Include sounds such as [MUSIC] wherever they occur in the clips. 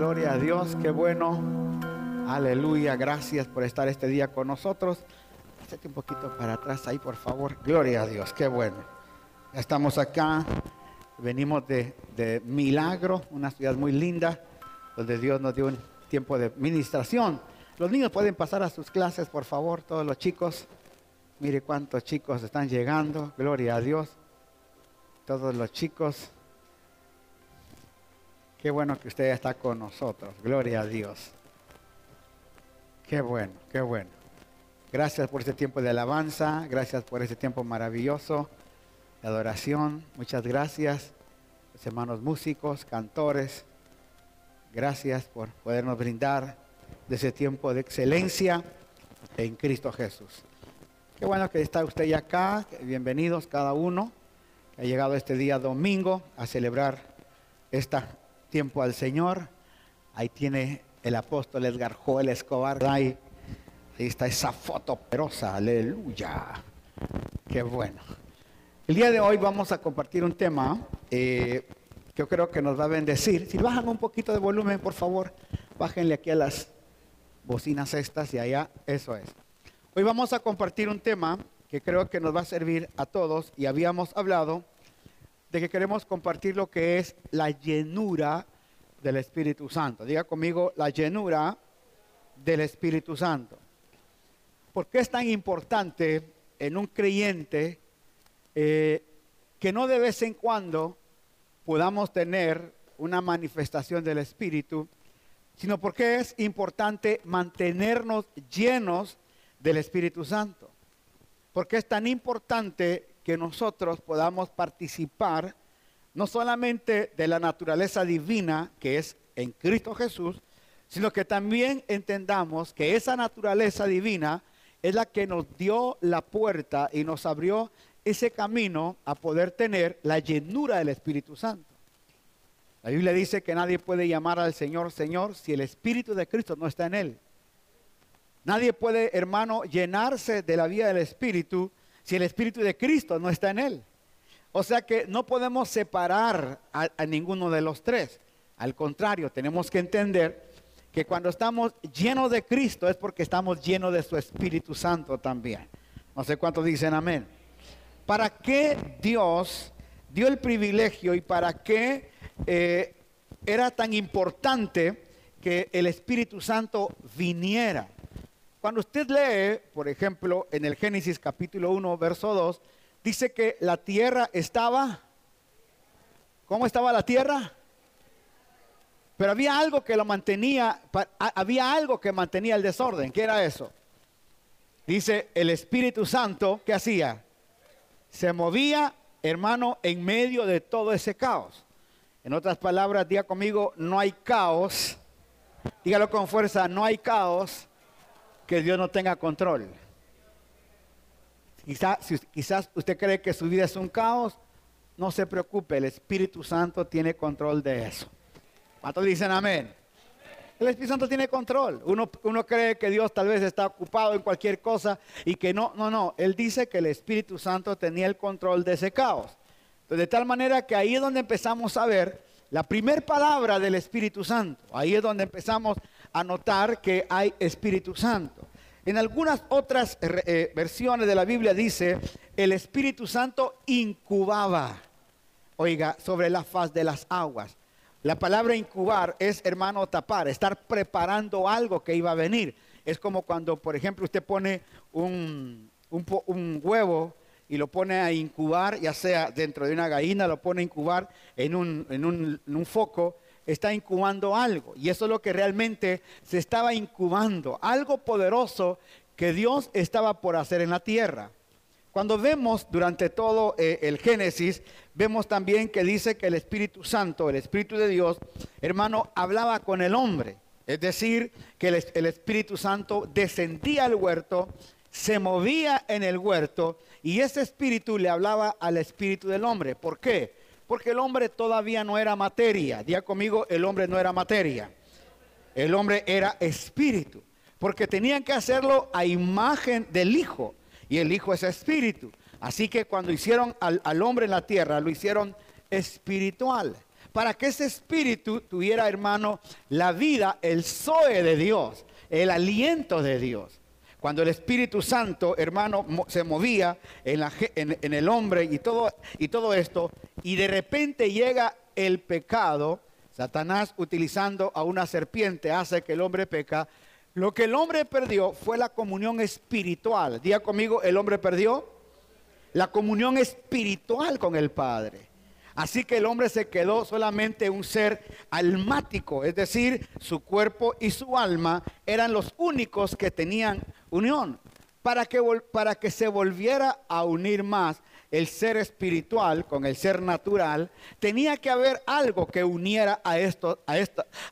Gloria a Dios, qué bueno. Aleluya, gracias por estar este día con nosotros. Échate un poquito para atrás ahí, por favor. Gloria a Dios, qué bueno. Ya estamos acá. Venimos de, de Milagro, una ciudad muy linda, donde Dios nos dio un tiempo de ministración. Los niños pueden pasar a sus clases, por favor, todos los chicos. Mire cuántos chicos están llegando. Gloria a Dios. Todos los chicos. Qué bueno que usted está con nosotros. Gloria a Dios. Qué bueno, qué bueno. Gracias por este tiempo de alabanza. Gracias por este tiempo maravilloso de adoración. Muchas gracias, hermanos músicos, cantores. Gracias por podernos brindar de ese tiempo de excelencia en Cristo Jesús. Qué bueno que está usted ya acá. Bienvenidos cada uno. Que ha llegado este día domingo a celebrar este tiempo al Señor. Ahí tiene el apóstol Edgar Joel Escobar. Ahí, está esa foto perosa. Aleluya. Qué bueno. El día de hoy vamos a compartir un tema eh, que yo creo que nos va a bendecir. Si bajan un poquito de volumen, por favor, bájenle aquí a las bocinas estas y allá. Eso es. Hoy vamos a compartir un tema que creo que nos va a servir a todos y habíamos hablado de que queremos compartir lo que es la llenura del Espíritu Santo. Diga conmigo, la llenura del Espíritu Santo. ¿Por qué es tan importante en un creyente eh, que no de vez en cuando podamos tener una manifestación del Espíritu, sino porque es importante mantenernos llenos del Espíritu Santo. Porque es tan importante que nosotros podamos participar no solamente de la naturaleza divina que es en Cristo Jesús, sino que también entendamos que esa naturaleza divina es la que nos dio la puerta y nos abrió ese camino a poder tener la llenura del Espíritu Santo. La Biblia dice que nadie puede llamar al Señor Señor si el Espíritu de Cristo no está en él. Nadie puede, hermano, llenarse de la vida del Espíritu si el Espíritu de Cristo no está en él. O sea que no podemos separar a, ninguno de los tres. Al contrario, tenemos que entender que cuando estamos llenos de Cristo es porque estamos llenos de su Espíritu Santo también. No sé cuántos dicen amén. ¿Para qué Dios dio el privilegio y para qué eh, era tan importante que el Espíritu Santo viniera? Cuando usted lee, por ejemplo, en el Génesis capítulo 1, verso 2, dice que la tierra estaba, ¿cómo estaba la tierra? Pero había algo que lo mantenía, había algo que mantenía el desorden. ¿Qué era eso? Dice el Espíritu Santo, ¿qué hacía? Se movía, hermano, en medio de todo ese caos. En otras palabras, diga conmigo, no hay caos. Dígalo con fuerza, no hay caos que Dios no tenga control. Quizás, quizás usted cree que su vida es un caos, no se preocupe, el Espíritu Santo tiene control de eso. ¿Cuántos dicen amén? El Espíritu Santo tiene control. Uno, uno, cree que Dios tal vez está ocupado en cualquier cosa y que no, no, no. Él dice que el Espíritu Santo tenía el control de ese caos. De tal manera que ahí es donde empezamos a ver la primera palabra del Espíritu Santo. Ahí es donde empezamos a notar que hay Espíritu Santo. En algunas otras eh, versiones de la Biblia dice, el Espíritu Santo incubaba, oiga, sobre la faz de las aguas. La palabra incubar es, hermano, tapar, estar preparando algo que iba a venir. Es como cuando, por ejemplo, usted pone un, un, huevo y lo pone a incubar, ya sea dentro de una gallina, lo pone a incubar en un, en un foco, está incubando algo. Y eso es lo que realmente se estaba incubando, algo poderoso que Dios estaba por hacer en la tierra. Cuando vemos durante todo eh, el Génesis, vemos también que dice que el Espíritu Santo, el Espíritu de Dios, hermano, hablaba con el hombre. Es decir, que el, el Espíritu Santo descendía al huerto, se movía en el huerto y ese Espíritu le hablaba al Espíritu del hombre. ¿Por qué? Porque el hombre todavía no era materia. Día conmigo, el hombre no era materia. El hombre era espíritu. Porque tenían que hacerlo a imagen del Hijo. Y el Hijo es espíritu. Así que cuando hicieron al, al hombre en la tierra, lo hicieron espiritual. para que ese espíritu tuviera, hermano, la vida, el zoe de Dios, el aliento de Dios. Cuando el Espíritu Santo, hermano, se movía en, el hombre y todo, y todo esto, y de repente llega el pecado, Satanás utilizando a una serpiente hace que el hombre peca. Lo que el hombre perdió fue la comunión espiritual. Diga conmigo, el hombre perdió la comunión espiritual con el Padre. Así que el hombre se quedó solamente un ser almático, es decir, su cuerpo y su alma eran los únicos que tenían unión. Para que, para que se volviera a unir más, el ser espiritual con el ser natural, tenía que haber algo que uniera a, esto, a,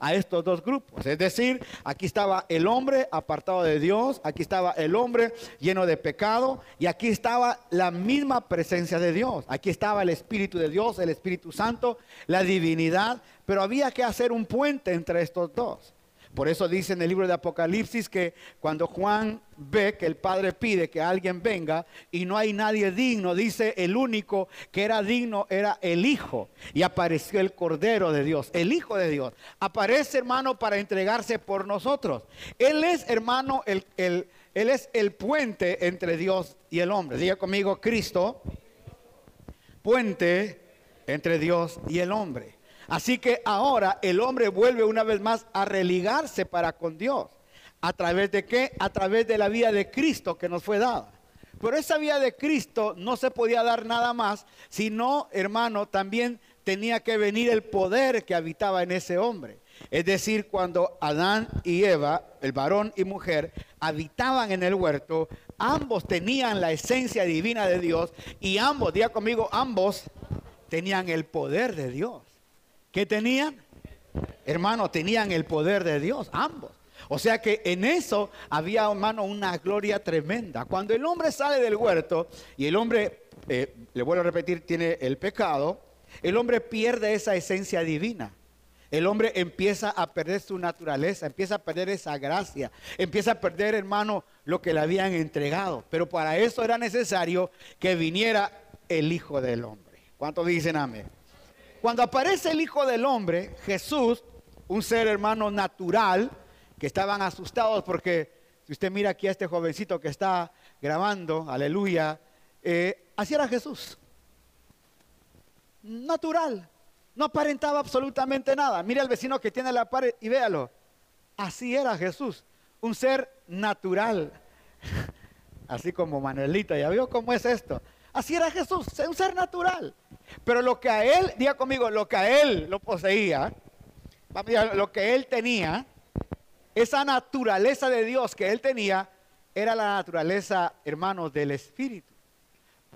a estos dos grupos. Es decir, aquí estaba el hombre apartado de Dios, aquí estaba el hombre lleno de pecado y aquí estaba la misma presencia de Dios. Aquí estaba el Espíritu de Dios, el Espíritu Santo, la divinidad, pero había que hacer un puente entre estos dos. Por eso dice en el libro de Apocalipsis que cuando Juan ve que el Padre pide que alguien venga y no hay nadie digno, dice el único que era digno era el Hijo. Y apareció el Cordero de Dios, el Hijo de Dios. Aparece hermano para entregarse por nosotros. Él es hermano, el, él es el puente entre Dios y el hombre. Diga conmigo, Cristo, puente entre Dios y el hombre. Así que ahora el hombre vuelve una vez más a religarse para con Dios. ¿A través de qué? A través de la vida de Cristo que nos fue dada. Pero esa vida de Cristo no se podía dar nada más, sino, hermano, también tenía que venir el poder que habitaba en ese hombre. Es decir, cuando Adán y Eva, el varón y mujer, habitaban en el huerto, ambos tenían la esencia divina de Dios y ambos, diga conmigo, ambos tenían el poder de Dios. ¿Qué tenían? Hermano, tenían el poder de Dios, ambos. O sea que en eso había, hermano, una gloria tremenda. Cuando el hombre sale del huerto y el hombre, eh, le vuelvo a repetir, tiene el pecado, el hombre pierde esa esencia divina. El hombre empieza a perder su naturaleza, empieza a perder esa gracia, empieza a perder, hermano, lo que le habían entregado. Pero para eso era necesario que viniera el Hijo del Hombre. ¿Cuántos dicen amén? Cuando aparece el Hijo del Hombre, Jesús, un ser hermano natural, que estaban asustados porque si usted mira aquí a este jovencito que está grabando, aleluya, eh, así era Jesús. Natural. No aparentaba absolutamente nada. Mira al vecino que tiene la pared y véalo. Así era Jesús. Un ser natural. [LAUGHS] Así como Manuelita, ¿ya vio cómo es esto? Así era Jesús, un ser natural. Pero lo que a él, diga conmigo, lo que a él lo poseía, lo que él tenía, esa naturaleza de Dios que él tenía, era la naturaleza, hermanos, del Espíritu.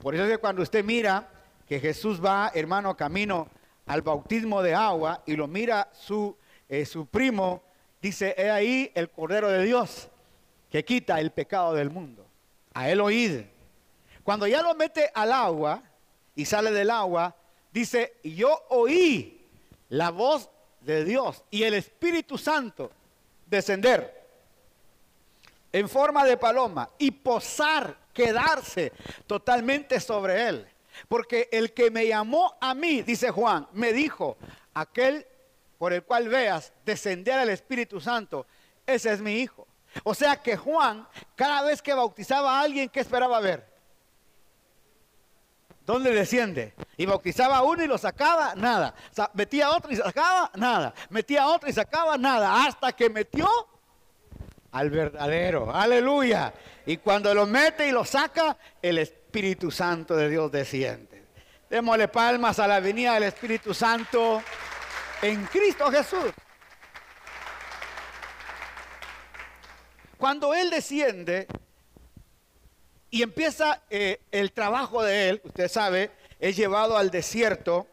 Por eso es que cuando usted mira que Jesús va, hermano, camino al bautismo de agua y lo mira su, eh, su primo, dice, he ahí el Cordero de Dios que quita el pecado del mundo. A él oíd. Cuando ya lo mete al agua y sale del agua, dice, yo oí la voz de Dios y el Espíritu Santo descender en forma de paloma y posar, quedarse totalmente sobre él. Porque el que me llamó a mí, dice Juan, me dijo, aquel por el cual veas descender al Espíritu Santo, ese es mi hijo. O sea que Juan, cada vez que bautizaba a alguien, ¿qué esperaba ver? ¿Dónde desciende? Y bautizaba a uno y lo sacaba, nada. Metía a otro y sacaba, nada. Metía a otro y sacaba, nada. Hasta que metió al verdadero. Aleluya. Y cuando lo mete y lo saca, el Espíritu Santo de Dios desciende. Démosle palmas a la venida del Espíritu Santo en Cristo Jesús. Cuando Él desciende, y empieza eh, el trabajo de él, usted sabe, es llevado al desierto.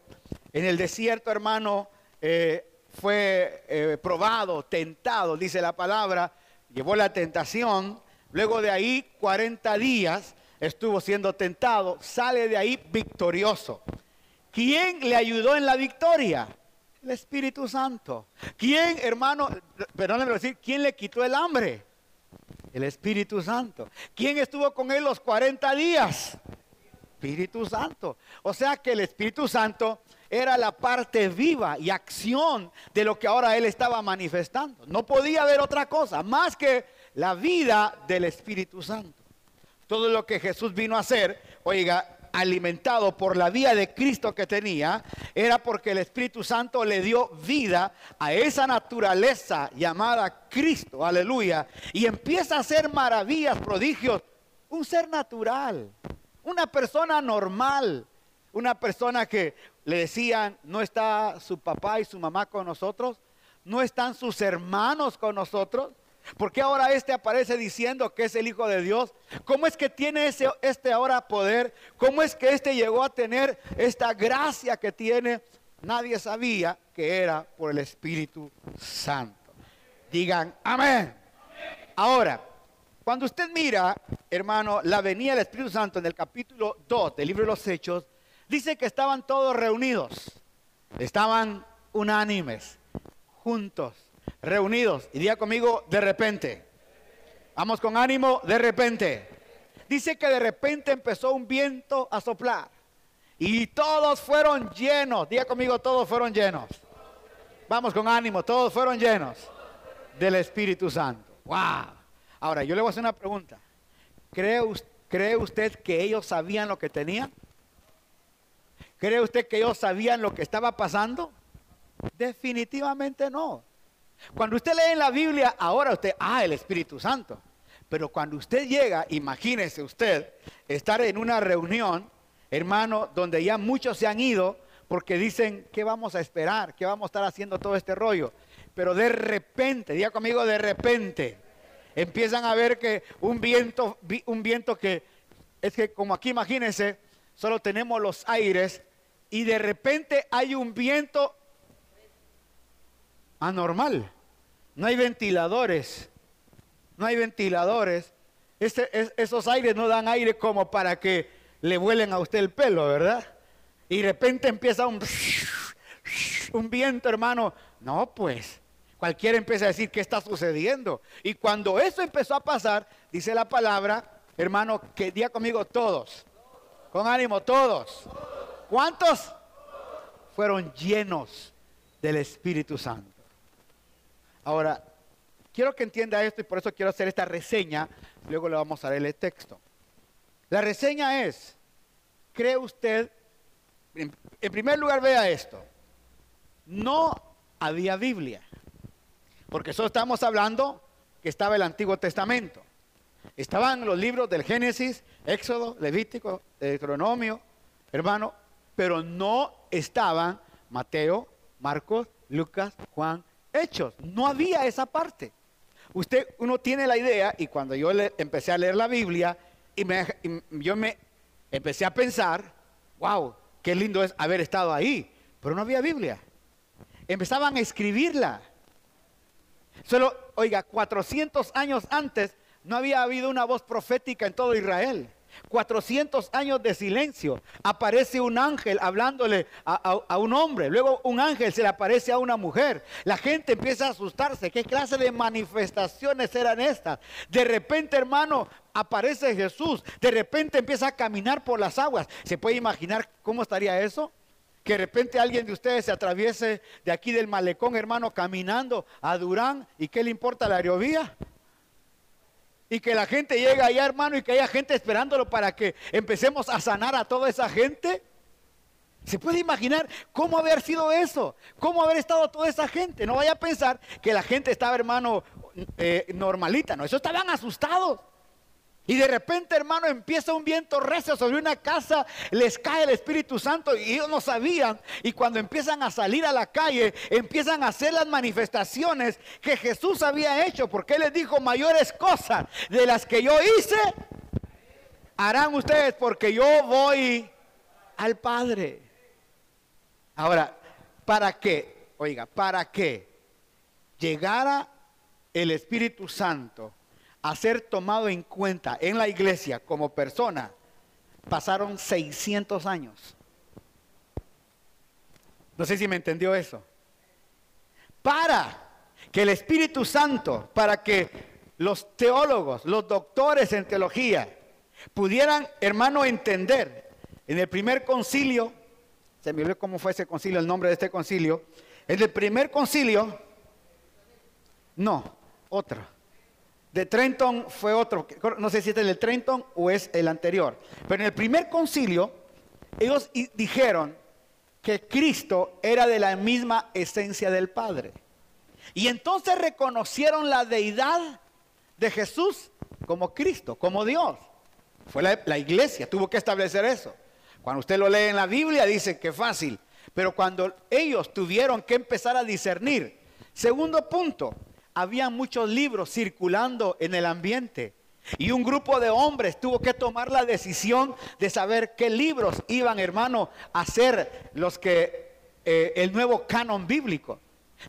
En el desierto, hermano, eh, fue eh, probado, tentado, dice la palabra, llevó la tentación. Luego de ahí, 40 días estuvo siendo tentado, sale de ahí victorioso. ¿Quién le ayudó en la victoria? El Espíritu Santo. ¿Quién, hermano, perdónenme decir, quién le quitó el hambre? El Espíritu Santo. ¿Quién estuvo con él los 40 días? Espíritu Santo. O sea que el Espíritu Santo era la parte viva y acción de lo que ahora él estaba manifestando. No podía haber otra cosa más que la vida del Espíritu Santo. Todo lo que Jesús vino a hacer, oiga, alimentado por la vida de Cristo que tenía, era porque el Espíritu Santo le dio vida a esa naturaleza llamada Cristo, aleluya, y empieza a hacer maravillas, prodigios, un ser natural, una persona normal, una persona que le decían, no está su papá y su mamá con nosotros, no están sus hermanos con nosotros. ¿Por qué ahora este aparece diciendo que es el Hijo de Dios? ¿Cómo es que tiene ese, este ahora poder? ¿Cómo es que este llegó a tener esta gracia que tiene? Nadie sabía que era por el Espíritu Santo. Digan amén. Ahora, cuando usted mira, hermano, la venida del Espíritu Santo en el capítulo 2 del libro de los Hechos, dice que estaban todos reunidos, estaban unánimes, juntos reunidos. Y diga conmigo, de repente. Vamos con ánimo, de repente. Dice que de repente empezó un viento a soplar. Y todos fueron llenos. Diga conmigo, todos fueron llenos. Vamos con ánimo, todos fueron llenos del Espíritu Santo. ¡Wow! Ahora, yo le voy a hacer una pregunta. ¿Cree, ¿Cree usted que ellos sabían lo que tenían? ¿Cree usted que ellos sabían lo que estaba pasando? Definitivamente no. Cuando usted lee en la Biblia, ahora usted, ah, el Espíritu Santo. Pero cuando usted llega, imagínese usted estar en una reunión, hermano, donde ya muchos se han ido porque dicen, ¿qué vamos a esperar? ¿Qué vamos a estar haciendo todo este rollo? Pero de repente, diga conmigo, de repente, empiezan a ver que un viento, un viento que es que como aquí imagínense, solo tenemos los aires y de repente hay un viento anormal. No hay ventiladores. No hay ventiladores. Este, esos aires no dan aire como para que le vuelen a usted el pelo, ¿verdad? Y de repente empieza un, [LAUGHS] un viento, hermano. No, pues. Cualquiera empieza a decir qué está sucediendo. Y cuando eso empezó a pasar, dice la palabra, hermano, que día conmigo todos. Con ánimo, todos. ¿Cuántos? Fueron llenos del Espíritu Santo. Ahora, quiero que entienda esto y por eso quiero hacer esta reseña. Luego le vamos a leer el texto. La reseña es, ¿cree usted? En, primer lugar, vea esto. No había Biblia. Porque solo estamos hablando que estaba el Antiguo Testamento. Estaban los libros del Génesis, Éxodo, Levítico, Deuteronomio, hermano, pero no estaban Mateo, Marcos, Lucas, Juan hechos. No había esa parte. Usted, uno tiene la idea, y cuando yo le, empecé a leer la Biblia, y, yo me empecé a pensar, wow, qué lindo es haber estado ahí, pero no había Biblia. Empezaban a escribirla. Solo, oiga, 400 años antes no había habido una voz profética en todo Israel. 400 años de silencio. Aparece un ángel hablándole a, un hombre. Luego un ángel se le aparece a una mujer. La gente empieza a asustarse. ¿Qué clase de manifestaciones eran estas? De repente, hermano, aparece Jesús. De repente empieza a caminar por las aguas. ¿Se puede imaginar cómo estaría eso? Que de repente alguien de ustedes se atraviese de aquí del malecón, hermano, caminando a Durán. ¿Y qué le importa la aerovía? Y que la gente llegue allá, hermano, y que haya gente esperándolo para que empecemos a sanar a toda esa gente. ¿Se puede imaginar cómo haber sido eso? ¿Cómo haber estado toda esa gente? No vaya a pensar que la gente estaba, hermano, eh, normalita, no, eso estaban asustados. Y de repente, hermano, empieza un viento recio sobre una casa, les cae el Espíritu Santo y ellos no sabían. Y cuando empiezan a salir a la calle, empiezan a hacer las manifestaciones que Jesús había hecho, porque Él les dijo mayores cosas de las que yo hice, harán ustedes porque yo voy al Padre. Ahora, ¿para qué? Oiga, ¿para qué? Llegara el Espíritu Santo a ser tomado en cuenta en la iglesia como persona, pasaron 600 años. No sé si me entendió eso. Para que el Espíritu Santo, para que los teólogos, los doctores en teología, pudieran, hermano, entender En el primer concilio, se me olvidó cómo fue ese concilio, el nombre de este concilio. En el primer concilio, no, otro. De Trenton fue otro, no sé si es el de Trenton o es el anterior. Pero en el primer concilio, ellos dijeron que Cristo era de la misma esencia del Padre. Y entonces reconocieron la deidad de Jesús como Cristo, como Dios. Fue la, iglesia, tuvo que establecer eso. Cuando usted lo lee en la Biblia dice que fácil, pero cuando ellos tuvieron que empezar a discernir, segundo punto, había muchos libros circulando en el ambiente. Y un grupo de hombres tuvo que tomar la decisión de saber qué libros iban, hermano, a ser los que eh, el nuevo canon bíblico.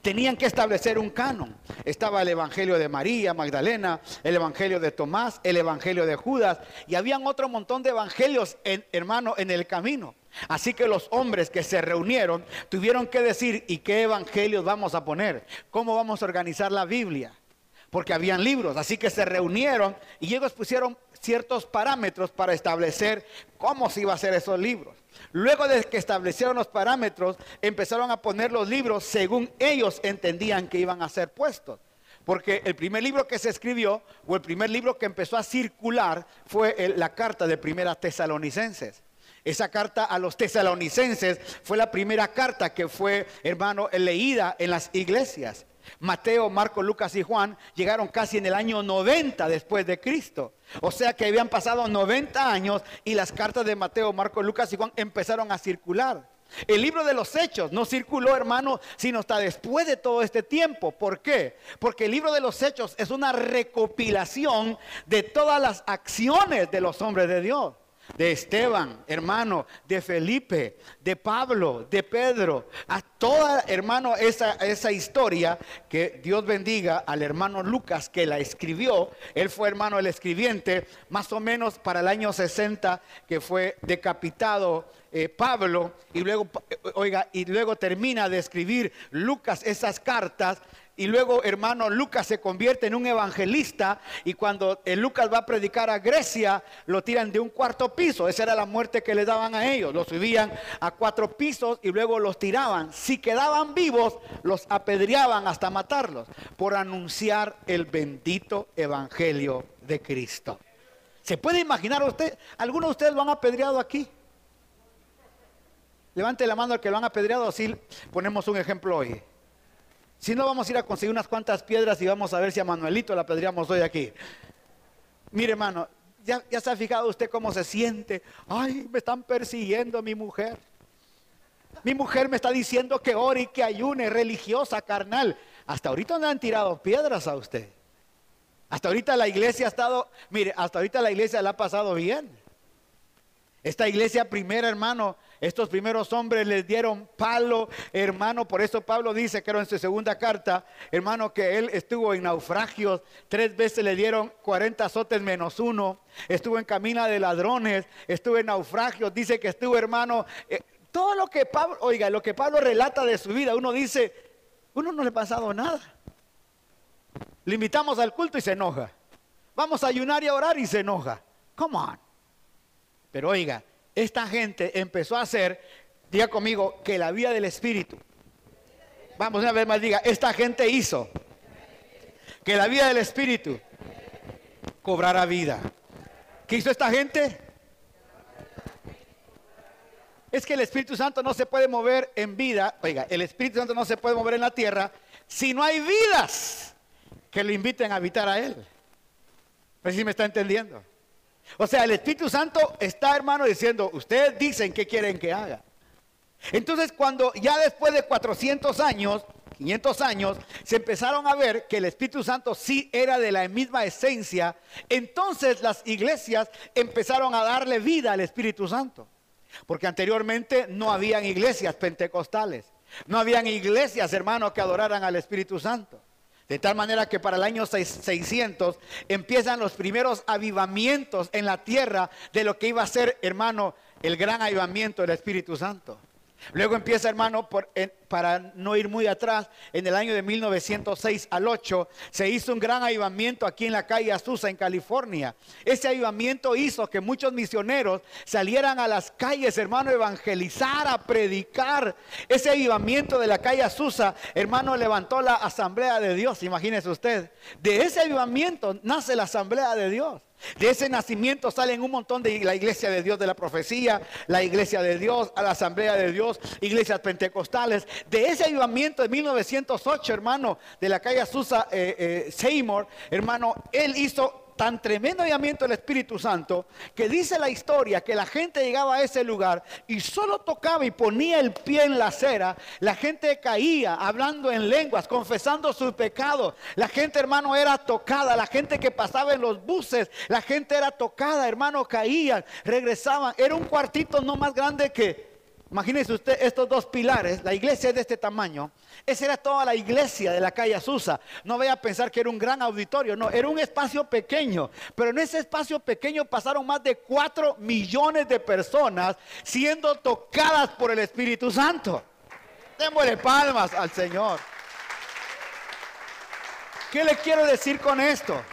Tenían que establecer un canon. Estaba el Evangelio de María Magdalena, el Evangelio de Tomás, el Evangelio de Judas y habían otro montón de evangelios, en, hermano, en el camino. Así que los hombres que se reunieron tuvieron que decir, ¿y qué evangelios vamos a poner? ¿Cómo vamos a organizar la Biblia? Porque habían libros, así que se reunieron y ellos pusieron ciertos parámetros para establecer cómo se iba a hacer esos libros. Luego de que establecieron los parámetros, empezaron a poner los libros según ellos entendían que iban a ser puestos. Porque el primer libro que se escribió, o el primer libro que empezó a circular, fue la carta de Primera Tesalonicenses. Esa carta a los tesalonicenses fue la primera carta que fue, hermano, leída en las iglesias. Mateo, Marco, Lucas y Juan llegaron casi en el año 90 después de Cristo. O sea que habían pasado 90 años y las cartas de Mateo, Marco, Lucas y Juan empezaron a circular. El libro de los hechos no circuló, hermano, sino hasta después de todo este tiempo. ¿Por qué? Porque el libro de los hechos es una recopilación de todas las acciones de los hombres de Dios de Esteban, hermano, de Felipe, de Pablo, de Pedro, a toda, hermano, esa, esa historia que Dios bendiga al hermano Lucas que la escribió. Él fue hermano el escribiente, más o menos para el año 60 que fue decapitado eh, Pablo y luego, oiga, y luego termina de escribir Lucas esas cartas y luego, hermano, Lucas se convierte en un evangelista y cuando el Lucas va a predicar a Grecia, lo tiran de un cuarto piso. Esa era la muerte que le daban a ellos. Los subían a cuatro pisos y luego los tiraban. Si quedaban vivos, los apedreaban hasta matarlos por anunciar el bendito evangelio de Cristo. ¿Se puede imaginar usted? ¿Algunos de ustedes lo han apedreado aquí? Levante la mano al que lo han apedreado, así ponemos un ejemplo hoy. Si no, vamos a ir a conseguir unas cuantas piedras y vamos a ver si a Manuelito la pedríamos hoy aquí. Mire, hermano, ya, ya se ha fijado usted cómo se siente. Ay, me están persiguiendo mi mujer. Mi mujer me está diciendo que ore y que ayune, religiosa, carnal. Hasta ahorita no han tirado piedras a usted. Hasta ahorita la iglesia ha estado, mire, hasta ahorita la iglesia la ha pasado bien. Esta iglesia primera, hermano, estos primeros hombres les dieron palo, hermano. Por eso Pablo dice, creo en su segunda carta, hermano, que él estuvo en naufragios. Tres veces le dieron 40 azotes menos uno. Estuvo en camina de ladrones. Estuvo en naufragios. Dice que estuvo, hermano. Eh, todo lo que Pablo, oiga, lo que Pablo relata de su vida, uno dice, uno no le ha pasado nada. Le invitamos al culto y se enoja. Vamos a ayunar y a orar y se enoja. Come on. Pero oiga, esta gente empezó a hacer, diga conmigo, que la vida del Espíritu. Vamos una vez más, diga, esta gente hizo que la vida del Espíritu cobrara vida. ¿Qué hizo esta gente? Es que el Espíritu Santo no se puede mover en vida. Oiga, el Espíritu Santo no se puede mover en la tierra si no hay vidas que lo inviten a habitar a Él. ver si me está entendiendo. O sea, el Espíritu Santo está, hermano, diciendo, ustedes dicen qué quieren que haga. Entonces, cuando ya después de 400 años, 500 años, se empezaron a ver que el Espíritu Santo sí era de la misma esencia, entonces las iglesias empezaron a darle vida al Espíritu Santo. Porque anteriormente no habían iglesias pentecostales, no habían iglesias, hermanos, que adoraran al Espíritu Santo. De tal manera que para el año 600 empiezan los primeros avivamientos en la tierra de lo que iba a ser, hermano, el gran avivamiento del Espíritu Santo. Luego empieza, hermano, para no ir muy atrás, en el año de 1906 al 8, se hizo un gran avivamiento aquí en la calle Azusa, en California. Ese avivamiento hizo que muchos misioneros salieran a las calles, hermano, a evangelizar, a predicar. Ese avivamiento de la calle Azusa, hermano, levantó la asamblea de Dios, imagínese usted. De ese avivamiento nace la asamblea de Dios. De ese nacimiento salen un montón de la iglesia de Dios de la profecía, la iglesia de Dios, a la asamblea de Dios, iglesias pentecostales. De ese avivamiento de 1908, hermano, de la calle Susa eh, eh, Seymour, hermano, él hizo tan tremendo llamamiento del Espíritu Santo que dice la historia que la gente llegaba a ese lugar y solo tocaba y ponía el pie en la acera, la gente caía hablando en lenguas, confesando su pecado. La gente, hermano, era tocada, la gente que pasaba en los buses, la gente era tocada, hermano, caían, regresaban. Era un cuartito no más grande que Imagínese usted estos dos pilares, la iglesia de este tamaño. Esa era toda la iglesia de la calle Azusa. No vaya a pensar que era un gran auditorio, no, era un espacio pequeño. Pero en ese espacio pequeño pasaron más de cuatro millones de personas siendo tocadas por el Espíritu Santo. Démosle palmas al Señor. ¿Qué le quiero decir con esto?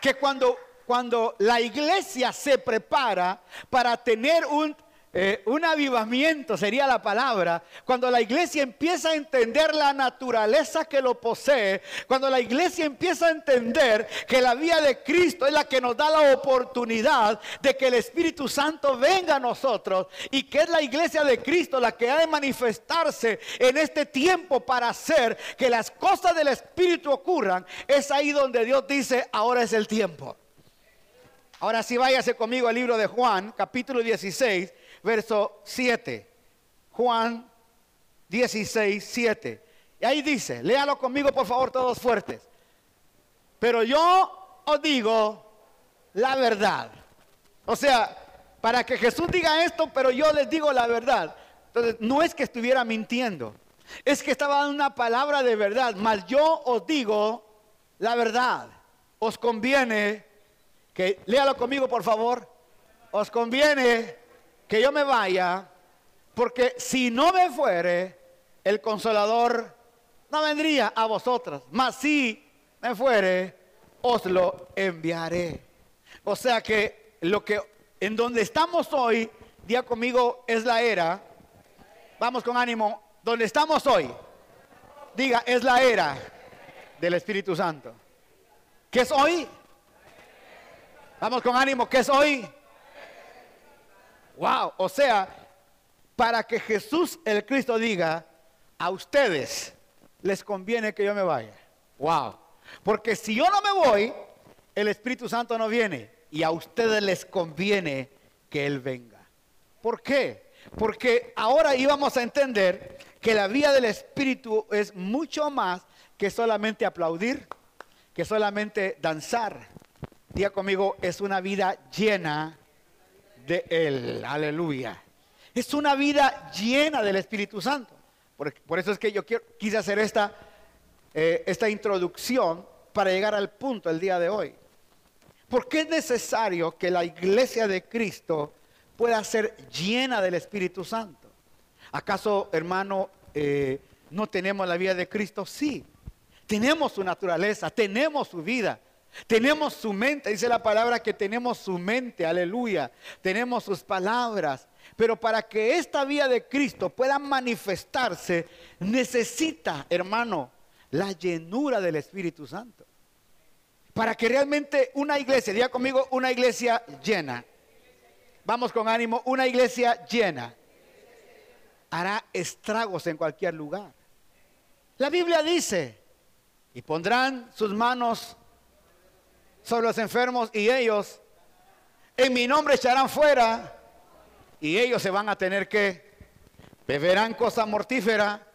Que cuando, cuando la iglesia se prepara para tener un eh, un avivamiento sería la palabra, cuando la iglesia empieza a entender la naturaleza que lo posee, cuando la iglesia empieza a entender que la vía de Cristo es la que nos da la oportunidad de que el Espíritu Santo venga a nosotros y que es la iglesia de Cristo la que ha de manifestarse en este tiempo para hacer que las cosas del Espíritu ocurran, es ahí donde Dios dice, ahora es el tiempo. Ahora sí váyase conmigo al libro de Juan, capítulo 16 verso 7. Juan 16, 7. Y ahí dice, léalo conmigo por favor todos fuertes. Pero yo os digo la verdad. O sea, para que Jesús diga esto, pero yo les digo la verdad. Entonces, no es que estuviera mintiendo. Es que estaba dando una palabra de verdad. Mas yo os digo la verdad. Os conviene que, léalo conmigo por favor. Os conviene que yo me vaya, porque si no me fuere, el consolador no vendría a vosotras, mas si me fuere, os lo enviaré. O sea que lo que en donde estamos hoy, día conmigo, es la era. Vamos con ánimo, donde estamos hoy, diga, es la era del Espíritu Santo. ¿Qué es hoy? Vamos con ánimo, ¿qué es hoy? Wow, o sea, para que Jesús el Cristo diga, a ustedes les conviene que yo me vaya. Wow. Porque si yo no me voy, el Espíritu Santo no viene. Y a ustedes les conviene que Él venga. ¿Por qué? Porque ahora íbamos a entender que la vía del Espíritu es mucho más que solamente aplaudir, que solamente danzar. Diga conmigo, es una vida llena de Él. Aleluya. Es una vida llena del Espíritu Santo. Por, eso es que yo quise hacer esta, eh, esta introducción para llegar al punto el día de hoy. Porque es necesario que la iglesia de Cristo pueda ser llena del Espíritu Santo. ¿Acaso, hermano, eh, no tenemos la vida de Cristo? Sí. Tenemos su naturaleza, tenemos su vida. Tenemos su mente, dice la palabra que tenemos su mente, aleluya. Tenemos sus palabras. Pero para que esta vía de Cristo pueda manifestarse, necesita, hermano, la llenura del Espíritu Santo. Para que realmente una iglesia, diga conmigo, una iglesia llena. Vamos con ánimo, una iglesia llena hará estragos en cualquier lugar. La Biblia dice, y pondrán sus manos sobre los enfermos y ellos en mi nombre echarán fuera y ellos se van a tener que beberán cosa mortífera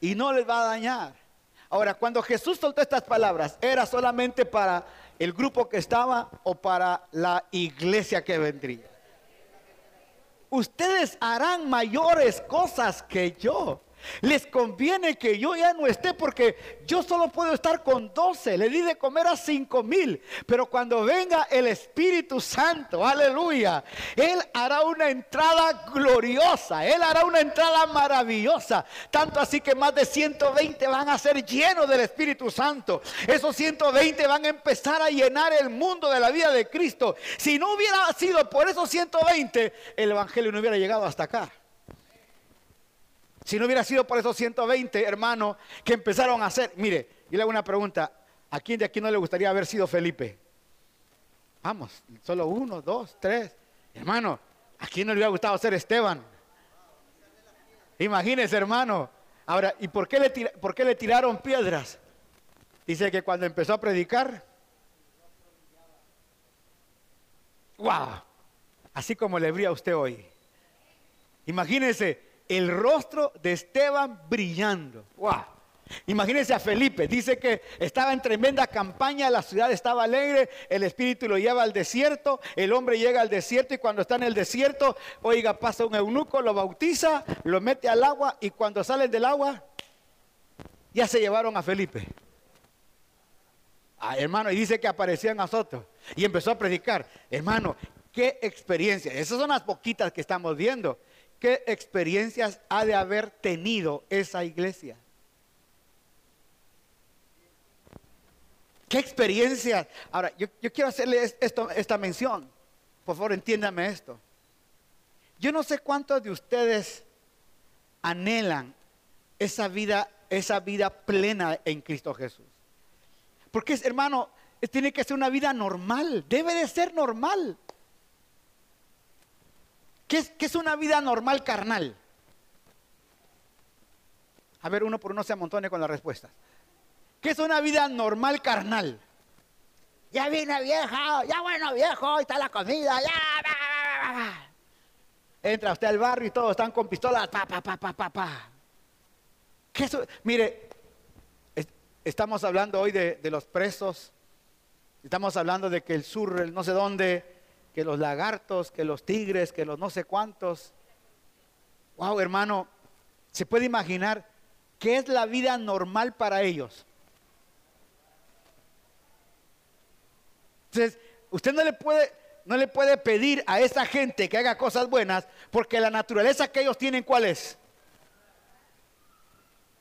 y no les va a dañar. Ahora, cuando Jesús soltó estas palabras, ¿era solamente para el grupo que estaba o para la iglesia que vendría? Ustedes harán mayores cosas que yo. Les conviene que yo ya no esté porque yo solo puedo estar con 12. Le di de comer a cinco mil. Pero cuando venga el Espíritu Santo, aleluya, Él hará una entrada gloriosa. Él hará una entrada maravillosa. Tanto así que más de 120 van a ser llenos del Espíritu Santo. Esos 120 van a empezar a llenar el mundo de la vida de Cristo. Si no hubiera sido por esos 120, el Evangelio no hubiera llegado hasta acá. Si no hubiera sido por esos 120 hermanos que empezaron a hacer, mire, yo le hago una pregunta, ¿a quién de aquí no le gustaría haber sido Felipe? Vamos, solo uno, dos, tres. Hermano, ¿a quién no le hubiera gustado ser Esteban? Imagínese, hermano. Ahora, ¿y por qué, le tiraron piedras? Dice que cuando empezó a predicar, ¡wow! Así como le brilla a usted hoy. Imagínese, el rostro de Esteban brillando. ¡Wow! Imagínense a Felipe, dice que estaba en tremenda campaña, la ciudad estaba alegre, el espíritu lo lleva al desierto, el hombre llega al desierto y cuando está en el desierto, oiga, pasa un eunuco, lo bautiza, lo mete al agua y cuando salen del agua, ya se llevaron a Felipe. Ah, hermano, y dice que aparecían nosotros y empezó a predicar. Hermano, qué experiencia. Esas son las poquitas que estamos viendo. ¿Qué experiencias ha de haber tenido esa iglesia? ¿Qué experiencias? Ahora, yo, quiero hacerle esto, esta mención. Por favor, entiéndame esto. Yo no sé cuántos de ustedes anhelan esa vida, esa vida plena en Cristo Jesús. Porque, hermano, tiene que ser una vida normal, debe de ser normal. ¿Qué es, una vida normal carnal? A ver, uno por uno se amontone con las respuestas. ¿Qué es una vida normal carnal? Ya viene vieja, ya bueno viejo, está la comida, ya. Entra usted al barrio y todos están con pistolas, pa, pa, pa, pa, pa, pa. ¿Qué Mire, estamos hablando hoy de, de, los presos, estamos hablando de que el sur, el no sé dónde, que los lagartos, que los tigres, que los no sé cuántos. Wow, hermano, ¿se puede imaginar qué es la vida normal para ellos? Entonces, usted no le puede, no le puede pedir a esa gente que haga cosas buenas, porque la naturaleza que ellos tienen, ¿cuál es?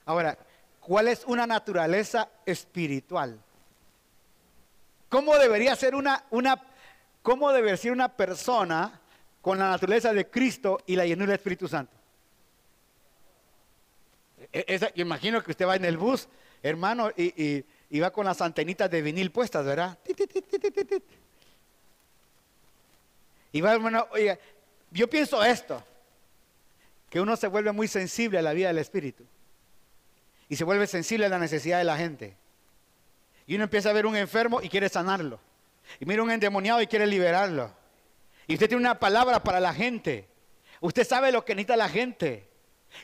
Ahora, ¿cuál es una naturaleza espiritual? ¿Cómo debería ser una, una ¿Cómo debe ser una persona con la naturaleza de Cristo y la llenura del Espíritu Santo? E, yo imagino que usted va en el bus, hermano, y, va con las antenitas de vinil puestas, ¿verdad? Y va, hermano, oiga, yo pienso esto, que uno se vuelve muy sensible a la vida del Espíritu. Y se vuelve sensible a la necesidad de la gente. Y uno empieza a ver un enfermo y quiere sanarlo. Y mira un endemoniado y quiere liberarlo. Y usted tiene una palabra para la gente. Usted sabe lo que necesita la gente.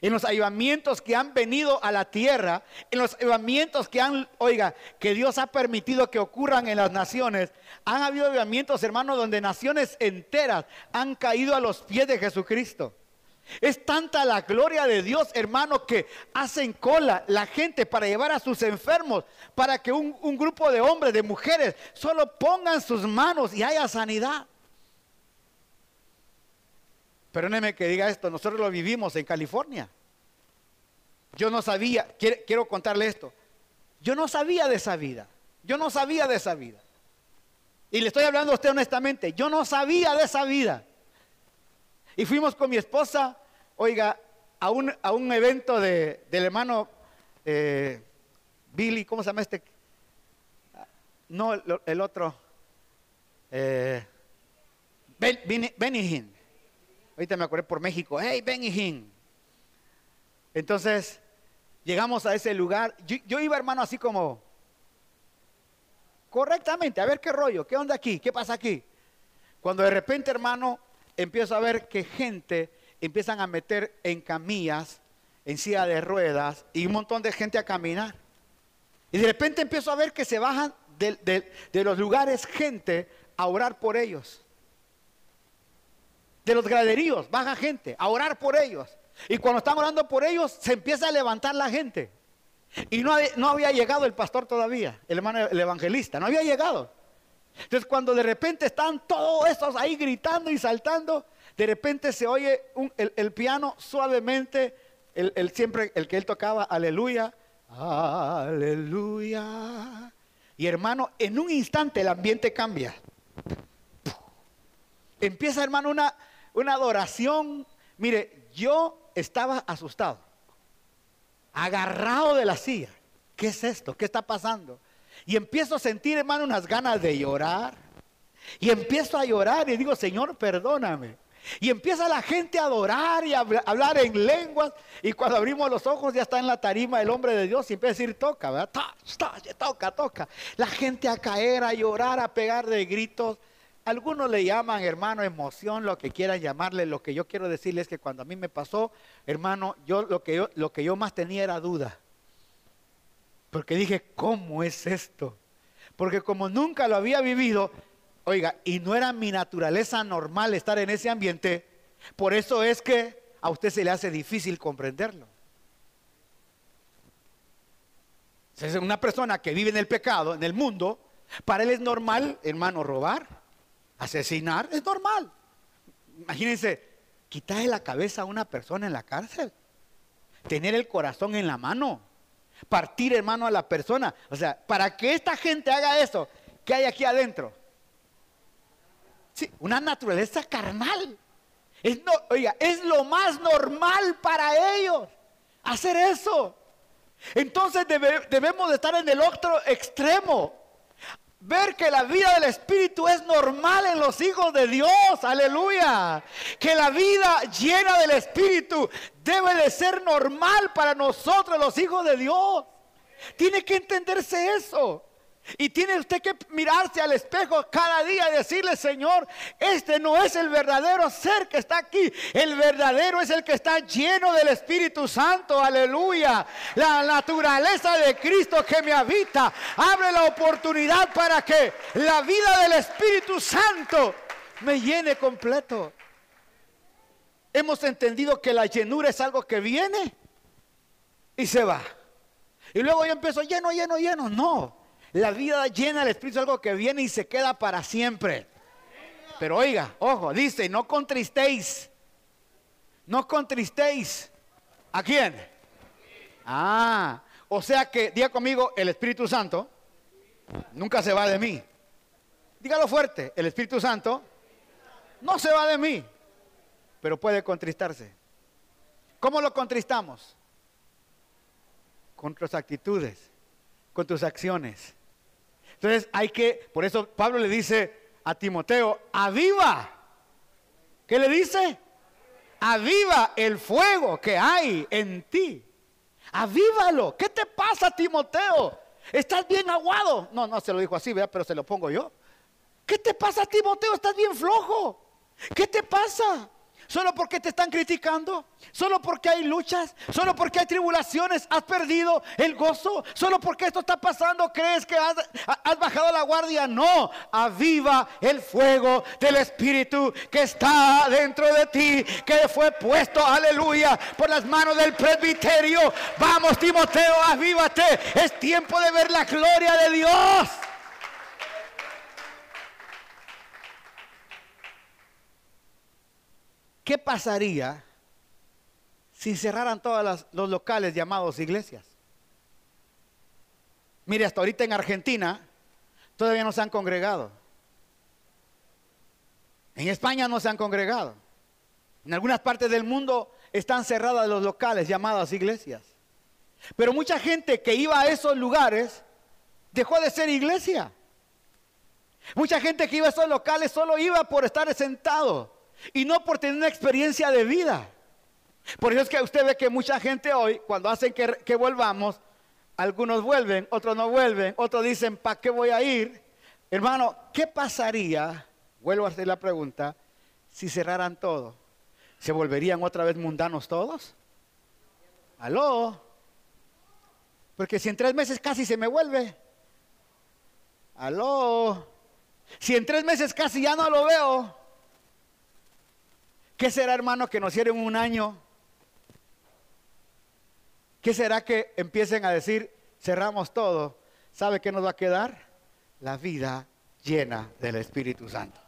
En los avivamientos que han venido a la tierra, en los avivamientos que han, oiga, que Dios ha permitido que ocurran en las naciones, han habido avivamientos, hermanos, donde naciones enteras han caído a los pies de Jesucristo. Es tanta la gloria de Dios, hermano, que hacen cola la gente para llevar a sus enfermos, para que un, grupo de hombres, de mujeres, solo pongan sus manos y haya sanidad. Perdóneme que diga esto, nosotros lo vivimos en California. Yo no sabía, quiero, quiero contarle esto, yo no sabía de esa vida, yo no sabía de esa vida. Y le estoy hablando a usted honestamente, yo no sabía de esa vida. Y fuimos con mi esposa, oiga, a un, a un evento de, del hermano eh, Billy, ¿cómo se llama este? No, el, otro. Eh, ben, Ahorita me acordé por México. Hey, Benihin. Entonces, llegamos a ese lugar. Yo, yo, iba, hermano, así como correctamente, a ver qué rollo, qué onda aquí, qué pasa aquí. Cuando de repente, hermano, empiezo a ver que gente empiezan a meter en camillas, en silla de ruedas y un montón de gente a caminar. Y de repente empiezo a ver que se bajan de, los lugares gente a orar por ellos. De los graderíos baja gente a orar por ellos. Y cuando están orando por ellos, se empieza a levantar la gente. Y no, no había llegado el pastor todavía, el hermano, el evangelista, no había llegado. Entonces cuando de repente están todos esos ahí gritando y saltando, de repente se oye el, piano suavemente, el, siempre el que él tocaba, aleluya, aleluya. Y hermano, en un instante el ambiente cambia. Empieza hermano una, una adoración. Mire, yo estaba asustado, agarrado de la silla. ¿Qué es esto? ¿Qué está pasando? Y empiezo a sentir, hermano, unas ganas de llorar. Y empiezo a llorar y digo, Señor, perdóname. Y empieza la gente a adorar y a hablar en lenguas. Y cuando abrimos los ojos ya está en la tarima el hombre de Dios y empieza a decir, toca, ¿verdad? Toca, toca. La gente a caer, a llorar, a pegar de gritos. Algunos le llaman, hermano, emoción, lo que quieran llamarle. Lo que yo quiero decirles es que cuando a mí me pasó, hermano, yo lo que yo, lo que yo más tenía era duda. Porque dije, ¿cómo es esto? Porque como nunca lo había vivido, oiga, y no era mi naturaleza normal estar en ese ambiente, por eso es que a usted se le hace difícil comprenderlo. una persona que vive en el pecado, en el mundo, para él es normal, hermano, robar, asesinar, es normal. Imagínense, quitarle la cabeza a una persona en la cárcel, tener el corazón en la mano partir hermano a la persona. O sea, para que esta gente haga eso, ¿qué hay aquí adentro? Sí, una naturaleza carnal. Es, no, oiga, es lo más normal para ellos hacer eso. Entonces debemos de estar en el otro extremo. Ver que la vida del Espíritu es normal en los hijos de Dios, aleluya. Que la vida llena del Espíritu debe de ser normal para nosotros, los hijos de Dios. Tiene que entenderse eso. Y tiene usted que mirarse al espejo cada día y decirle, Señor, este no es el verdadero ser que está aquí. El verdadero es el que está lleno del Espíritu Santo. Aleluya. La naturaleza de Cristo que me habita. Abre la oportunidad para que la vida del Espíritu Santo me llene completo. Hemos entendido que la llenura es algo que viene y se va. Y luego yo empiezo lleno, lleno, lleno. No. La vida llena del Espíritu es algo que viene y se queda para siempre. Pero oiga, ojo, dice, no contristéis. No contristéis. ¿A quién? Ah, o sea que, diga conmigo, el Espíritu Santo nunca se va de mí. Dígalo fuerte, el Espíritu Santo no se va de mí, pero puede contristarse. ¿Cómo lo contristamos? Con tus actitudes, con tus acciones. Entonces hay que, por eso Pablo le dice a Timoteo, aviva. ¿Qué le dice? Aviva el fuego que hay en ti. Avívalo. ¿Qué te pasa, Timoteo? ¿Estás bien aguado? No, no se lo dijo así, pero se lo pongo yo. ¿Qué te pasa, Timoteo? ¿Estás bien flojo? ¿Qué te pasa? Solo porque te están criticando, solo porque hay luchas, solo porque hay tribulaciones, has perdido el gozo, solo porque esto está pasando, crees que has, bajado la guardia. No, aviva el fuego del Espíritu que está dentro de ti, que fue puesto, aleluya, por las manos del presbiterio. Vamos, Timoteo, avívate. Es tiempo de ver la gloria de Dios. ¿Qué pasaría si cerraran todos los locales llamados iglesias? Mire, hasta ahorita en Argentina todavía no se han congregado. En España no se han congregado. En algunas partes del mundo están cerradas los locales llamados iglesias. Pero mucha gente que iba a esos lugares dejó de ser iglesia. Mucha gente que iba a esos locales solo iba por estar sentado y no por tener una experiencia de vida. Por eso es que usted ve que mucha gente hoy, cuando hacen que, volvamos, algunos vuelven, otros no vuelven, otros dicen, ¿para qué voy a ir? Hermano, ¿qué pasaría? Vuelvo a hacer la pregunta, si cerraran todo, ¿se volverían otra vez mundanos todos? ¿Aló? Porque si en tres meses casi se me vuelve. ¿Aló? Si en tres meses casi ya no lo veo. ¿Qué será, hermanos, que nos cierren un año? ¿Qué será que empiecen a decir, cerramos todo? ¿Sabe qué nos va a quedar? La vida llena del Espíritu Santo.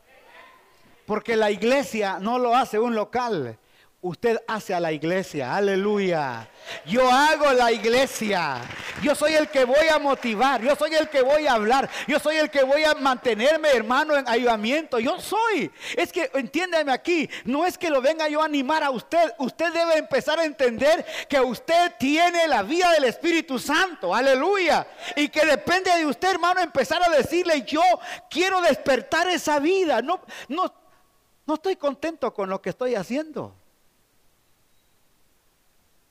Porque la iglesia no lo hace un local, Usted hace a la iglesia, aleluya. Yo hago la iglesia. Yo soy el que voy a motivar. Yo soy el que voy a hablar. Yo soy el que voy a mantenerme, hermano, en ayudamiento. Yo soy. Es que entiéndeme aquí. No es que lo venga yo a animar a usted. Usted debe empezar a entender que usted tiene la vida del Espíritu Santo. Aleluya. Y que depende de usted, hermano, empezar a decirle: Yo quiero despertar esa vida. No, no, no estoy contento con lo que estoy haciendo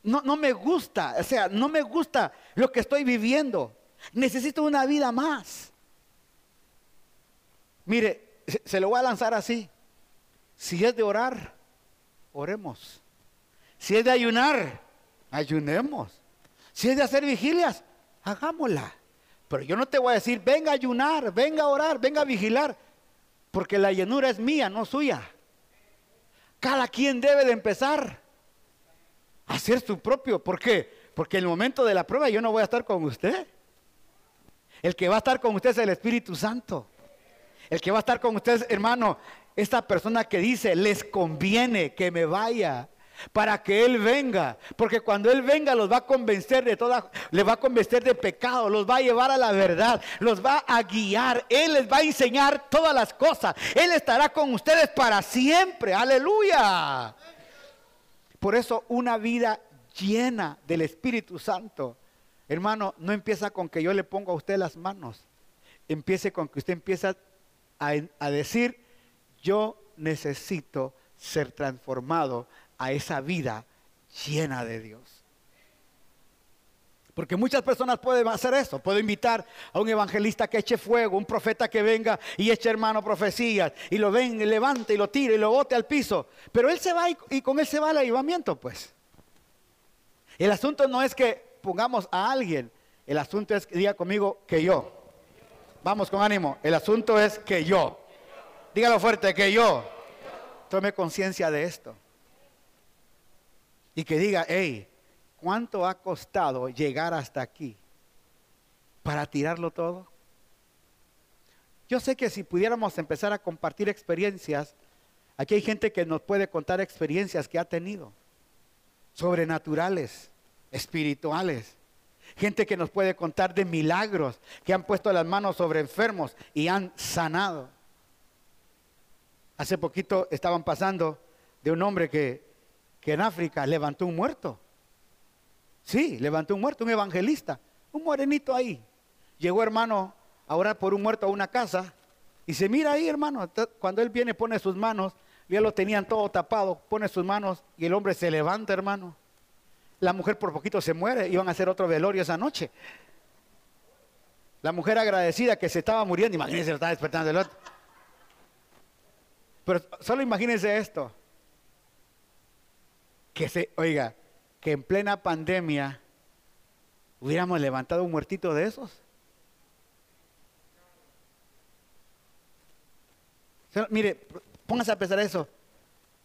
no, me gusta, o sea, no me gusta lo que estoy viviendo. Necesito una vida más. Mire, se lo voy a lanzar así. Si es de orar, oremos. Si es de ayunar, ayunemos. Si es de hacer vigilias, hagámosla. Pero yo no te voy a decir, venga a ayunar, venga a orar, venga a vigilar. Porque la llenura es mía, no suya. Cada quien debe de empezar hacer su propio. ¿Por qué? Porque en el momento de la prueba yo no voy a estar con usted. El que va a estar con usted es el Espíritu Santo. El que va a estar con usted, hermano, esta persona que dice, les conviene que me vaya para que Él venga. Porque cuando Él venga los va a convencer de toda, le va a convencer de pecado, los va a llevar a la verdad, los va a guiar. Él les va a enseñar todas las cosas. Él estará con ustedes para siempre. Aleluya. Por eso una vida llena del Espíritu Santo, hermano, no empieza con que yo le ponga a usted las manos. Empiece con que usted empieza a, a decir, yo necesito ser transformado a esa vida llena de Dios. Porque muchas personas pueden hacer eso. Puedo invitar a un evangelista que eche fuego, un profeta que venga y eche hermano profecías y lo ven, y levante y lo tire y lo bote al piso. Pero él se va y, con él se va el avivamiento, pues. El asunto no es que pongamos a alguien, el asunto es diga conmigo que yo. Vamos con ánimo. El asunto es que yo. Dígalo fuerte, que yo. Tome conciencia de esto. Y que diga, hey, ¿Cuánto ha costado llegar hasta aquí para tirarlo todo? Yo sé que si pudiéramos empezar a compartir experiencias, aquí hay gente que nos puede contar experiencias que ha tenido, sobrenaturales, espirituales. Gente que nos puede contar de milagros, que han puesto las manos sobre enfermos y han sanado. Hace poquito estaban pasando de un hombre que, que en África levantó un muerto. Sí, levantó un muerto, un evangelista, un morenito ahí. Llegó hermano a orar por un muerto a una casa y se mira ahí hermano, cuando él viene pone sus manos, ya lo tenían todo tapado, pone sus manos y el hombre se levanta hermano. La mujer por poquito se muere, iban a hacer otro velorio esa noche. La mujer agradecida que se estaba muriendo, imagínense, lo estaba despertando el otro. Pero solo imagínense esto. Que se, oiga, que en plena pandemia hubiéramos levantado un muertito de esos? mire, póngase a pensar eso.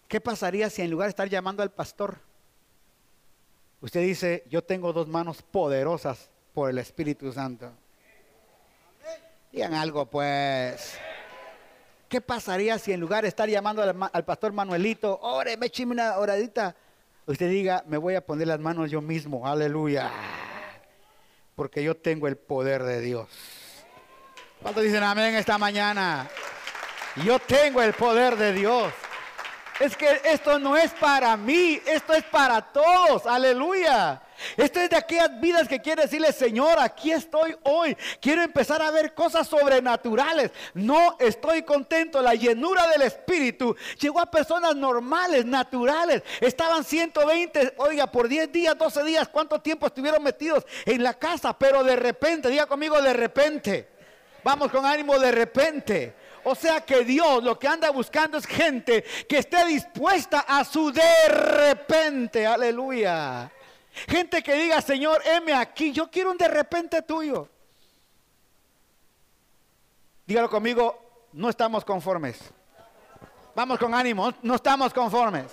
¿Qué pasaría si en lugar de estar llamando al pastor, usted dice, yo tengo dos manos poderosas por el Espíritu Santo? Digan algo pues. ¿Qué pasaría si en lugar de estar llamando al, pastor Manuelito, ore, me chime una oradita, usted diga, me voy a poner las manos yo mismo, aleluya, porque yo tengo el poder de Dios. ¿Cuántos dicen amén esta mañana? Yo tengo el poder de Dios. Es que esto no es para mí, esto es para todos, aleluya. Esto es de aquellas vidas que quiere decirle, Señor, aquí estoy hoy. Quiero empezar a ver cosas sobrenaturales. No estoy contento. La llenura del Espíritu llegó a personas normales, naturales. Estaban 120, oiga, por 10 días, 12 días, ¿cuánto tiempo estuvieron metidos en la casa? Pero de repente, diga conmigo, de repente. Vamos con ánimo de repente. O sea que Dios lo que anda buscando es gente que esté dispuesta a su de repente. Aleluya. Gente que diga, Señor, heme aquí, yo quiero un de repente tuyo. Dígalo conmigo, no estamos conformes. Vamos con ánimo, no estamos conformes.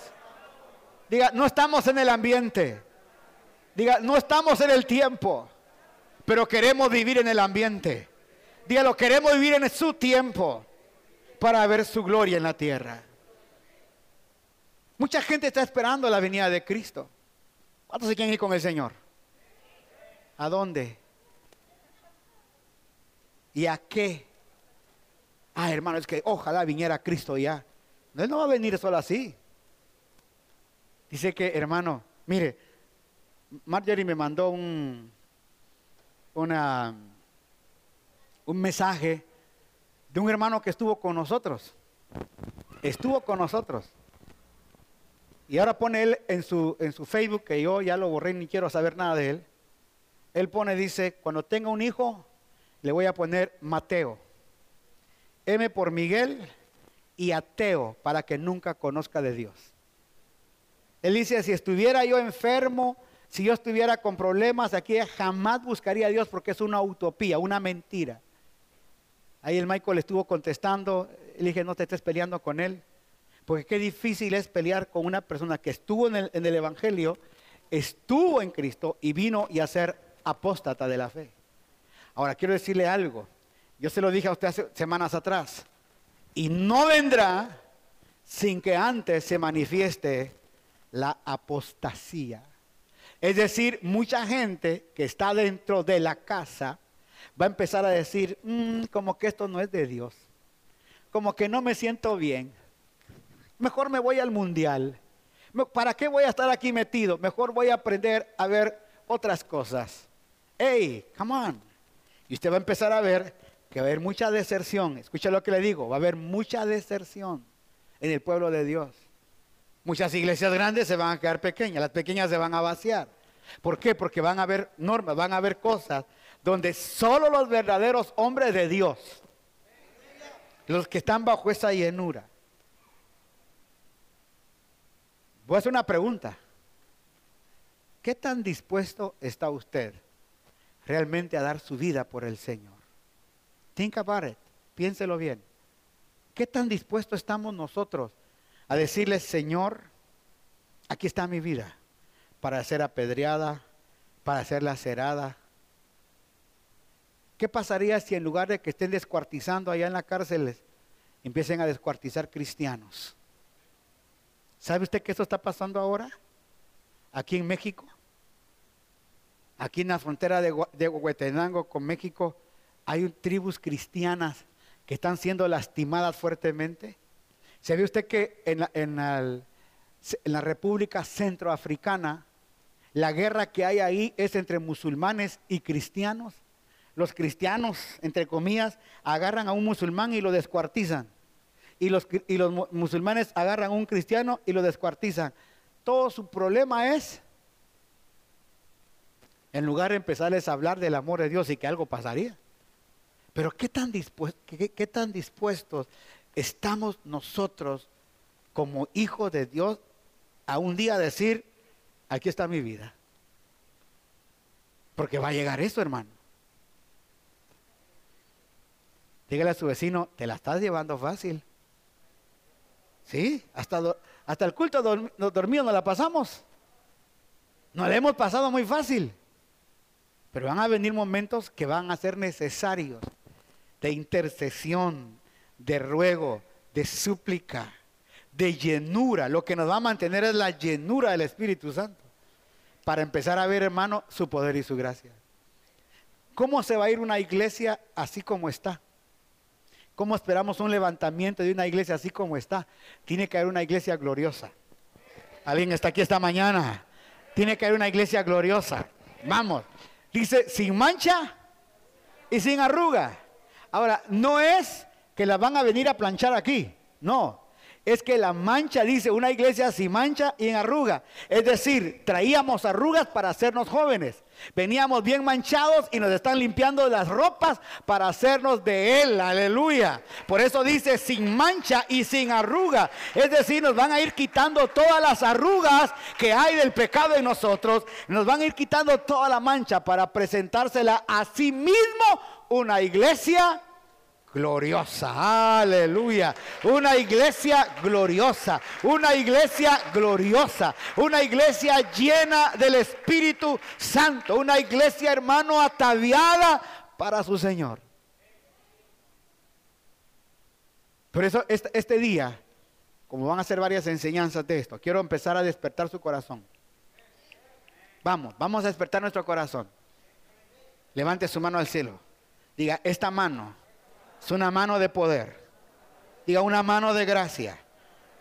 Diga, no estamos en el ambiente. Diga, no estamos en el tiempo, pero queremos vivir en el ambiente. Dígalo, queremos vivir en su tiempo para ver su gloria en la tierra. Mucha gente está esperando la venida de Cristo. ¿Cuántos se quieren ir con el Señor? ¿A dónde? ¿Y a qué? Ah, hermano, es que ojalá viniera Cristo ya. No, Él no va a venir solo así. Dice que, hermano, mire, Marjorie me mandó un, una, un mensaje de un hermano que estuvo con nosotros. Estuvo con nosotros. Y ahora pone él en su, en su Facebook, que yo ya lo borré ni quiero saber nada de él. Él pone, dice, cuando tenga un hijo, le voy a poner Mateo. M por Miguel y ateo para que nunca conozca de Dios. Él dice, si estuviera yo enfermo, si yo estuviera con problemas aquí, jamás buscaría a Dios porque es una utopía, una mentira. Ahí el Michael estuvo contestando, le dije, no te estés peleando con él, porque qué difícil es pelear con una persona que estuvo en el, Evangelio, estuvo en Cristo y vino y a ser apóstata de la fe. Ahora, quiero decirle algo. Yo se lo dije a usted hace semanas atrás. Y no vendrá sin que antes se manifieste la apostasía. Es decir, mucha gente que está dentro de la casa va a empezar a decir, mm, como que esto no es de Dios. Como que no me siento bien. Mejor me voy al mundial. ¿Para qué voy a estar aquí metido? Mejor voy a aprender a ver otras cosas. Hey, come on. Y usted va a empezar a ver que va a haber mucha deserción. Escucha lo que le digo, va a haber mucha deserción en el pueblo de Dios. Muchas iglesias grandes se van a quedar pequeñas, las pequeñas se van a vaciar. ¿Por qué? Porque van a haber normas, van a haber cosas donde solo los verdaderos hombres de Dios, los que están bajo esa llenura. Voy a hacer una pregunta. ¿Qué tan dispuesto está usted realmente a dar su vida por el Señor? Think about it. Piénselo bien. ¿Qué tan dispuestos estamos nosotros a decirle, Señor, aquí está mi vida para ser apedreada, para ser lacerada? ¿Qué pasaría si en lugar de que estén descuartizando allá en la cárcel, empiecen a descuartizar cristianos? ¿Sabe usted que eso está pasando ahora? Aquí en México. Aquí en la frontera de, de con México hay tribus cristianas que están siendo lastimadas fuertemente. ¿Sabe usted que en, la República Centroafricana la guerra que hay ahí es entre musulmanes y cristianos? Los cristianos, entre comillas, agarran a un musulmán y lo descuartizan. Y los, y los musulmanes agarran a un cristiano y lo descuartizan. Todo su problema es, en lugar de empezarles a hablar del amor de Dios y que algo pasaría, pero ¿qué tan, qué, tan dispuestos estamos nosotros como hijos de Dios a un día decir, aquí está mi vida? Porque va a llegar eso, hermano. Dígale a su vecino, te la estás llevando fácil. ¿Sí? Hasta, hasta el culto dormido nos la pasamos. Nos la hemos pasado muy fácil. Pero van a venir momentos que van a ser necesarios de intercesión, de ruego, de súplica, de llenura. Lo que nos va a mantener es la llenura del Espíritu Santo. Para empezar a ver, hermano, su poder y su gracia. ¿Cómo se va a ir una iglesia así como está? ¿Cómo esperamos un levantamiento de una iglesia así como está? Tiene que haber una iglesia gloriosa. ¿Alguien está aquí esta mañana? Tiene que haber una iglesia gloriosa. Vamos. Dice, sin mancha y sin arruga. Ahora, no es que la van a venir a planchar aquí, no. Es que la mancha dice una iglesia sin mancha y en arruga. Es decir, traíamos arrugas para hacernos jóvenes. Veníamos bien manchados y nos están limpiando las ropas para hacernos de Él. Aleluya. Por eso dice sin mancha y sin arruga. Es decir, nos van a ir quitando todas las arrugas que hay del pecado en nosotros. Nos van a ir quitando toda la mancha para presentársela a sí mismo una iglesia gloriosa. Aleluya. Una iglesia gloriosa. Una iglesia gloriosa. Una iglesia llena del Espíritu Santo. Una iglesia, hermano, ataviada para su Señor. Por eso este, este, día, como van a ser varias enseñanzas de esto, quiero empezar a despertar su corazón. Vamos, vamos a despertar nuestro corazón. Levante su mano al cielo. Diga, esta mano es una mano de poder. Diga, una mano de gracia.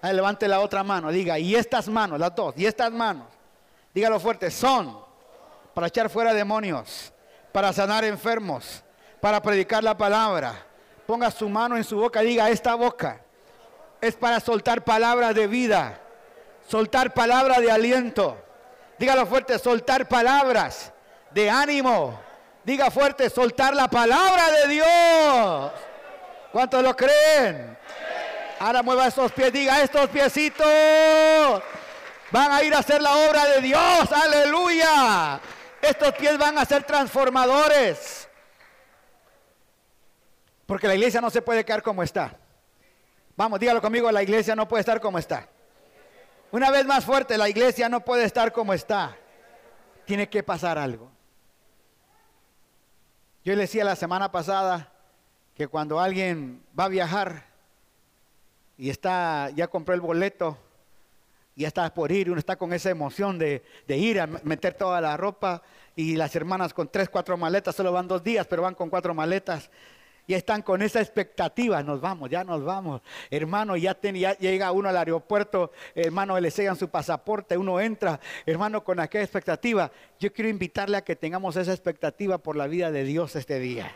levante la otra mano. Diga, y estas manos, las dos, y estas manos. Dígalo fuerte, son para echar fuera demonios, para sanar enfermos, para predicar la palabra. Ponga su mano en su boca, diga, esta boca es para soltar palabras de vida, soltar palabras de aliento. Dígalo fuerte, soltar palabras de ánimo. Diga fuerte, soltar la palabra de Dios. ¿Cuántos lo creen? Ahora mueva estos pies, diga estos piecitos. Van a ir a hacer la obra de Dios, aleluya. Estos pies van a ser transformadores. Porque la iglesia no se puede quedar como está. Vamos, dígalo conmigo, la iglesia no puede estar como está. Una vez más fuerte, la iglesia no puede estar como está. Tiene que pasar algo. Yo le decía la semana pasada, que cuando alguien va a viajar y está, ya compró el boleto, ya está por ir, uno está con esa emoción de, ir a meter toda la ropa y las hermanas con tres, cuatro maletas, solo van dos días, pero van con cuatro maletas y están con esa expectativa, nos vamos, ya nos vamos. Hermano, ya, llega uno al aeropuerto, hermano, le sellan su pasaporte, uno entra, hermano, con aquella expectativa. Yo quiero invitarle a que tengamos esa expectativa por la vida de Dios este día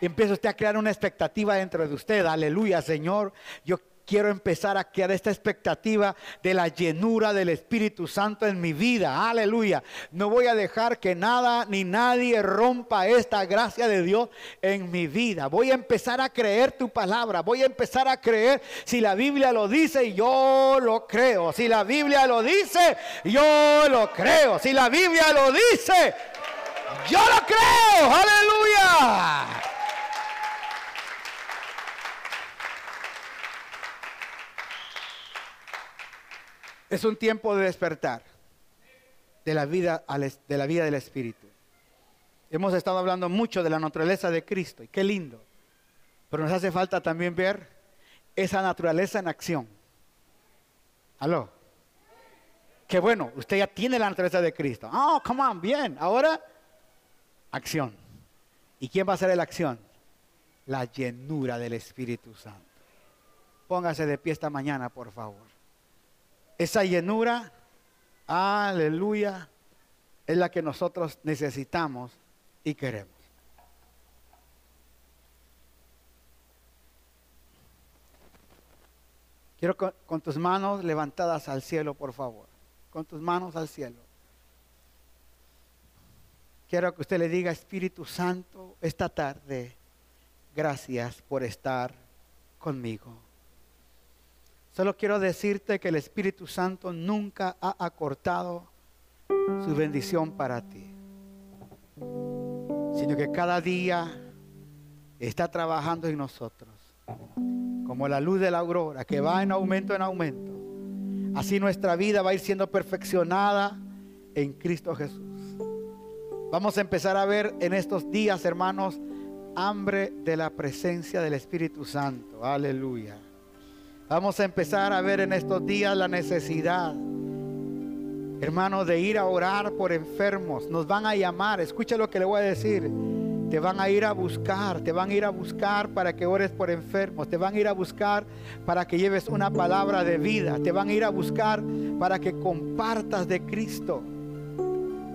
empieza usted a crear una expectativa dentro de usted. Aleluya, Señor. Yo quiero empezar a crear esta expectativa de la llenura del Espíritu Santo en mi vida. Aleluya. No voy a dejar que nada ni nadie rompa esta gracia de Dios en mi vida. Voy a empezar a creer tu palabra. Voy a empezar a creer si la Biblia lo dice, yo lo creo. Si la Biblia lo dice, yo lo creo. Si la Biblia lo dice, yo lo creo. Aleluya. Es un tiempo de despertar de la vida, del Espíritu. Hemos estado hablando mucho de la naturaleza de Cristo y qué lindo. Pero nos hace falta también ver esa naturaleza en acción. ¿Aló? Qué bueno, usted ya tiene la naturaleza de Cristo. Oh, come on, bien. Ahora, acción. ¿Y quién va a hacer la acción? La llenura del Espíritu Santo. Póngase de pie esta mañana, por favor. Esa llenura, aleluya, es la que nosotros necesitamos y queremos. Quiero con, tus manos levantadas al cielo, por favor. Con tus manos al cielo. Quiero que usted le diga, Espíritu Santo, esta tarde, gracias por estar conmigo. Solo quiero decirte que el Espíritu Santo nunca ha acortado su bendición para ti, sino que cada día está trabajando en nosotros, como la luz de la aurora, que va en aumento en aumento. Así nuestra vida va a ir siendo perfeccionada en Cristo Jesús. Vamos a empezar a ver en estos días, hermanos, hambre de la presencia del Espíritu Santo. Aleluya. Vamos a empezar a ver en estos días la necesidad, hermano, de ir a orar por enfermos. Nos van a llamar, escucha lo que le voy a decir. Te van a ir a buscar, te van a ir a buscar para que ores por enfermos, te van a ir a buscar para que lleves una palabra de vida, te van a ir a buscar para que compartas de Cristo.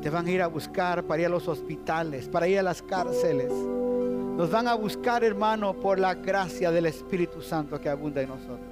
Te van a ir a buscar para ir a los hospitales, para ir a las cárceles. Nos van a buscar, hermano, por la gracia del Espíritu Santo que abunda en nosotros.